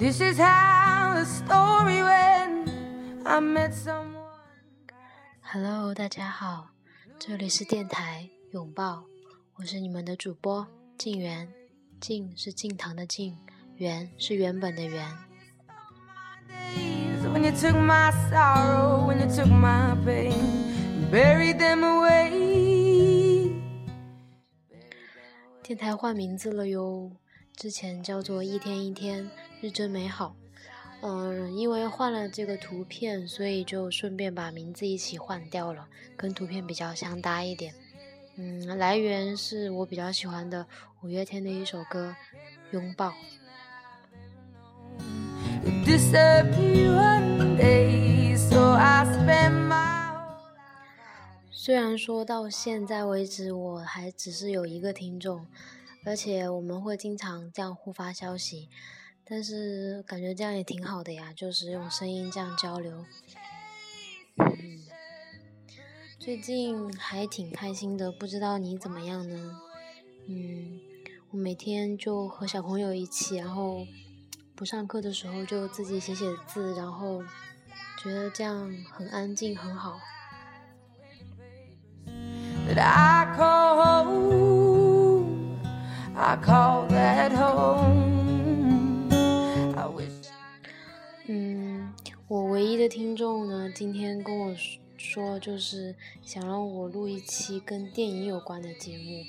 This is how the story went. I met someone. Hello，大家好，这里是电台拥抱，我是你们的主播静源，静是静堂的静，源是原本的源。When you took my sorrow, when you took my pain, buried them away. 电台换名字了哟，之前叫做一天一天，日真美好。嗯，因为换了这个图片，所以就顺便把名字一起换掉了，跟图片比较相搭一点。嗯，来源是我比较喜欢的五月天的一首歌《拥抱》。虽然说到现在为止，我还只是有一个听众，而且我们会经常这样互发消息，但是感觉这样也挺好的呀，就是用声音这样交流。最近还挺开心的，不知道你怎么样呢？嗯，我每天就和小朋友一起，然后不上课的时候就自己写写字，然后觉得这样很安静，很好。I call that home. I wish 嗯，我唯一的听众呢，今天跟我说说，就是想让我录一期跟电影有关的节目。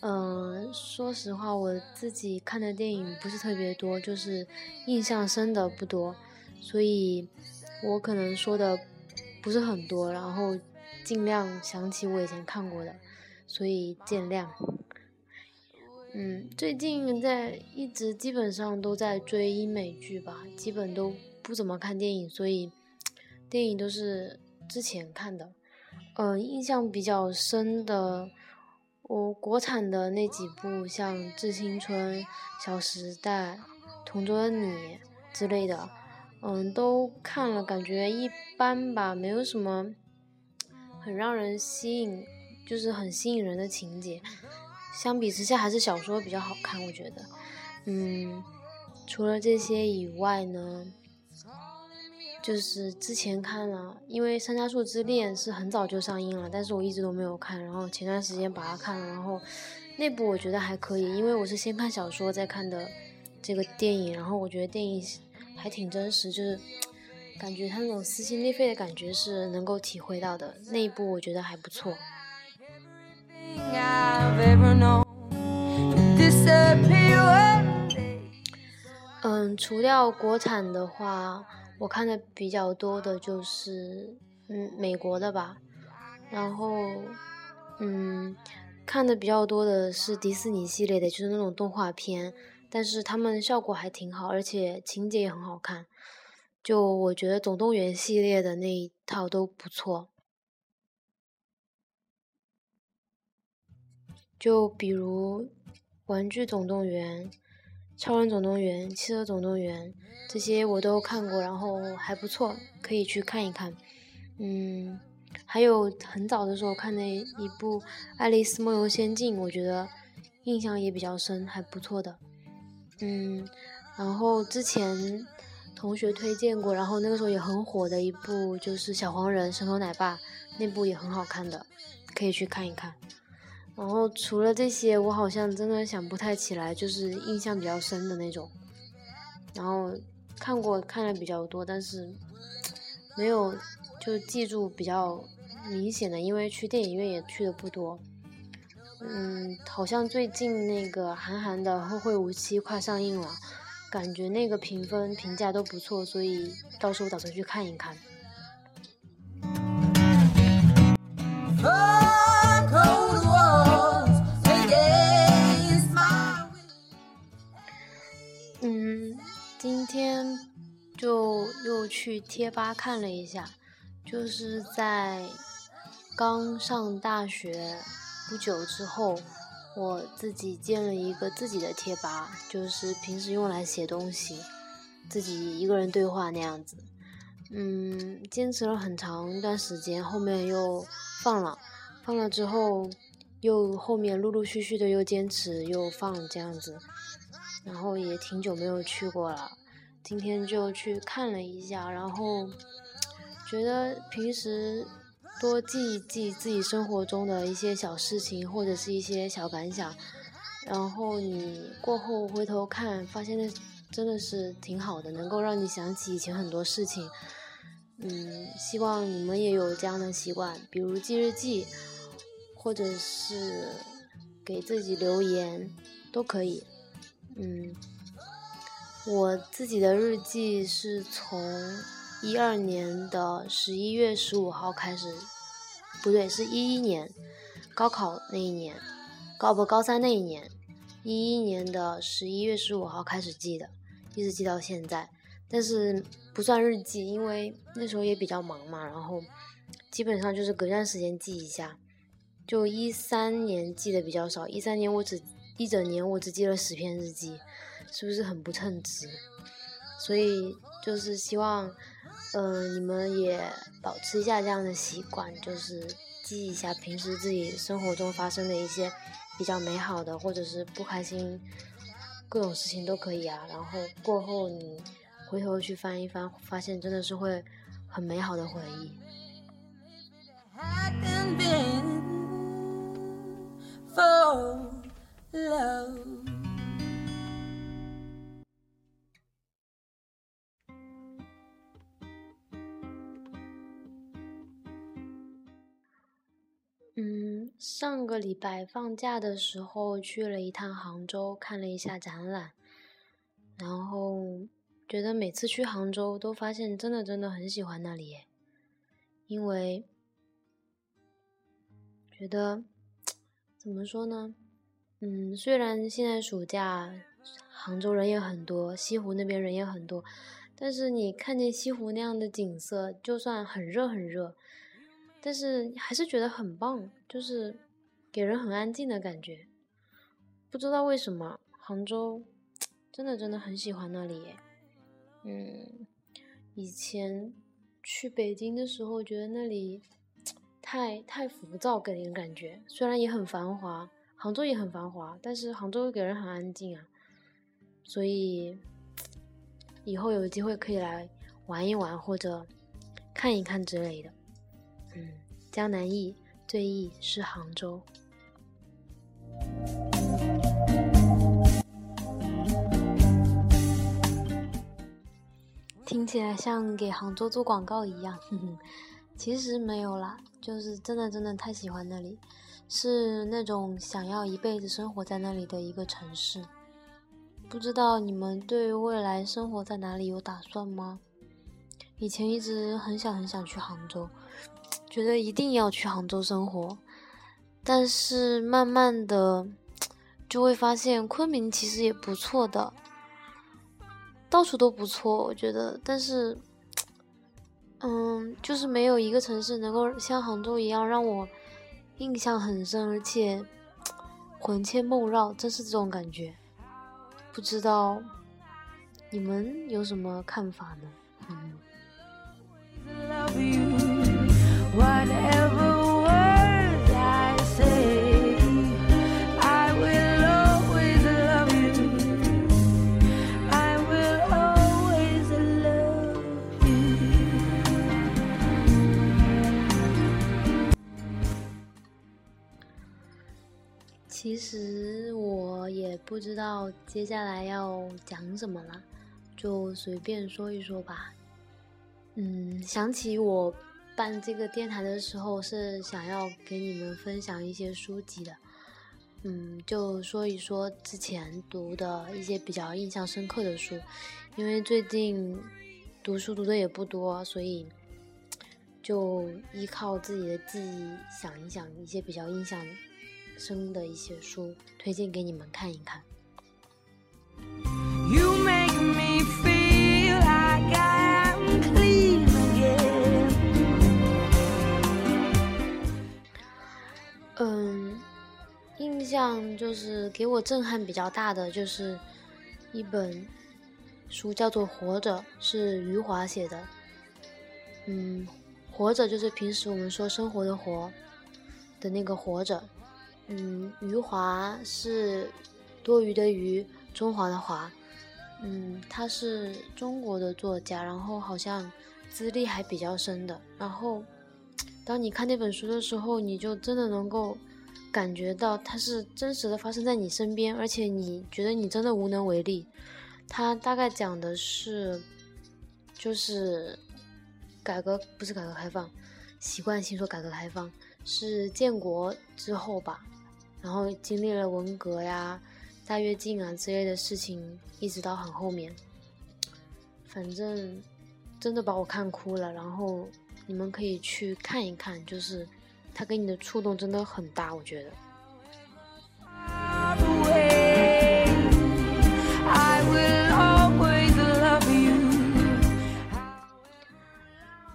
嗯、说实话，我自己看的电影不是特别多，就是印象深的不多，所以我可能说的不是很多，然后尽量想起我以前看过的，所以见谅。嗯，最近在一直基本上都在追英美剧吧，基本都不怎么看电影，所以电影都是之前看的。嗯、印象比较深的，我国产的那几部，像《致青春》《小时代》《同桌的你》之类的，嗯，都看了，感觉一般吧，没有什么很让人吸引，就是很吸引人的情节。相比之下，还是小说比较好看，我觉得。嗯，除了这些以外呢，就是之前看了，因为《三家树之恋》是很早就上映了，但是我一直都没有看，然后前段时间把它看了，然后那部我觉得还可以，因为我是先看小说再看的这个电影，然后我觉得电影还挺真实，就是感觉他那种撕心裂肺的感觉是能够体会到的，那一部我觉得还不错。嗯，除掉国产的话，我看的比较多的就是嗯美国的吧，然后嗯看的比较多的是迪士尼系列的，就是那种动画片，但是他们效果还挺好，而且情节也很好看。就我觉得总动员系列的那一套都不错。就比如《玩具总动员》《超人总动员》《汽车总动员》这些我都看过，然后还不错，可以去看一看。嗯，还有很早的时候看的一部《爱丽丝梦游仙境》，我觉得印象也比较深，还不错的。嗯，然后之前同学推荐过，然后那个时候也很火的一部就是《小黄人神偷奶爸》，那部也很好看的，可以去看一看。然后除了这些，我好像真的想不太起来，就是印象比较深的那种。然后看过看的比较多，但是没有就记住比较明显的，因为去电影院也去的不多。嗯，好像最近那个韩寒的《后会无期》快上映了，感觉那个评分评价都不错，所以到时候打算去看一看。就又去贴吧看了一下，就是在刚上大学不久之后，我自己建了一个自己的贴吧，就是平时用来写东西，自己一个人对话那样子。嗯，坚持了很长一段时间，后面又放了，放了之后又后面陆陆续续的又坚持又放这样子，然后也挺久没有去过了。今天就去看了一下，然后觉得平时多记一记自己生活中的一些小事情或者是一些小感想，然后你过后回头看，发现那真的是挺好的，能够让你想起以前很多事情。嗯，希望你们也有这样的习惯，比如记日记，或者是给自己留言，都可以。嗯。我自己的日记是从一二年的十一月十五号开始，不对，是一一年高考那一年，高不高三那一年，一一年的十一月十五号开始记的，一直记到现在。但是不算日记，因为那时候也比较忙嘛，然后基本上就是隔段时间记一下。就一三年记的比较少，一三年我只一整年我只记了十篇日记。是不是很不称职？所以就是希望，嗯，你们也保持一下这样的习惯，就是记一下平时自己生活中发生的一些比较美好的，或者是不开心，各种事情都可以啊。然后过后你回头去翻一翻，发现真的是会很美好的回忆。上个礼拜放假的时候去了一趟杭州，看了一下展览，然后觉得每次去杭州都发现真的真的很喜欢那里，因为觉得怎么说呢？嗯，虽然现在暑假杭州人也很多，西湖那边人也很多，但是你看见西湖那样的景色，就算很热很热。但是还是觉得很棒，就是给人很安静的感觉。不知道为什么，杭州真的真的很喜欢那里。嗯，以前去北京的时候，觉得那里太太浮躁，给人感觉。虽然也很繁华，杭州也很繁华，但是杭州给人很安静啊。所以以后有机会可以来玩一玩，或者看一看之类的。嗯，江南忆，最忆是杭州。听起来像给杭州做广告一样，哼 哼其实没有啦，就是真的真的太喜欢那里，是那种想要一辈子生活在那里的一个城市。不知道你们对未来生活在哪里有打算吗？以前一直很想很想去杭州。觉得一定要去杭州生活，但是慢慢的就会发现昆明其实也不错的，到处都不错，我觉得。但是，嗯，就是没有一个城市能够像杭州一样让我印象很深，而且魂牵梦绕，真是这种感觉。不知道你们有什么看法呢？嗯。其实我也不知道接下来要讲什么了，就随便说一说吧。嗯，想起我办这个电台的时候是想要给你们分享一些书籍的，嗯，就说一说之前读的一些比较印象深刻的书，因为最近读书读的也不多，所以就依靠自己的记忆想一想一些比较印象。生的一些书推荐给你们看一看。You make me feel like I 嗯，印象就是给我震撼比较大的，就是一本书叫做《活着》，是余华写的。嗯，活着就是平时我们说生活的活的那个活着。嗯，余华是多余的余，中华的华。嗯，他是中国的作家，然后好像资历还比较深的。然后，当你看那本书的时候，你就真的能够感觉到它是真实的发生在你身边，而且你觉得你真的无能为力。他大概讲的是，就是改革不是改革开放，习惯性说改革开放是建国之后吧，然后经历了文革呀。大跃进啊之类的事情，一直到很后面，反正真的把我看哭了。然后你们可以去看一看，就是他给你的触动真的很大，我觉得。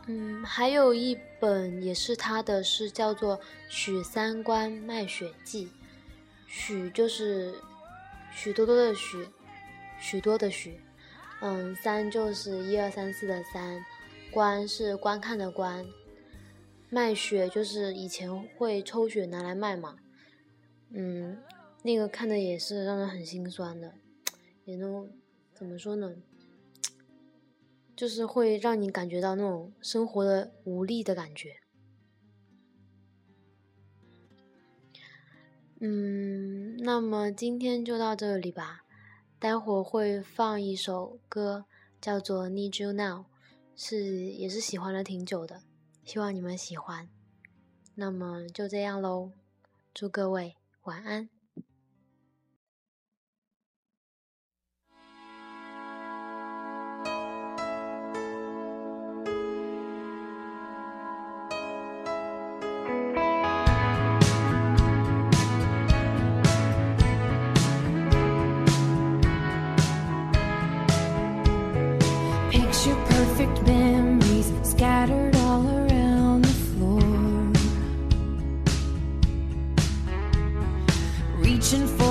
嗯，还有一本也是他的，是叫做《许三观卖血记》，许就是。许多多的许，许多的许，嗯，三就是一二三四的三，观是观看的观，卖血就是以前会抽血拿来卖嘛，嗯，那个看的也是让人很心酸的，也能怎么说呢，就是会让你感觉到那种生活的无力的感觉。嗯，那么今天就到这里吧。待会儿会放一首歌，叫做《Need You Now》，是也是喜欢了挺久的，希望你们喜欢。那么就这样喽，祝各位晚安。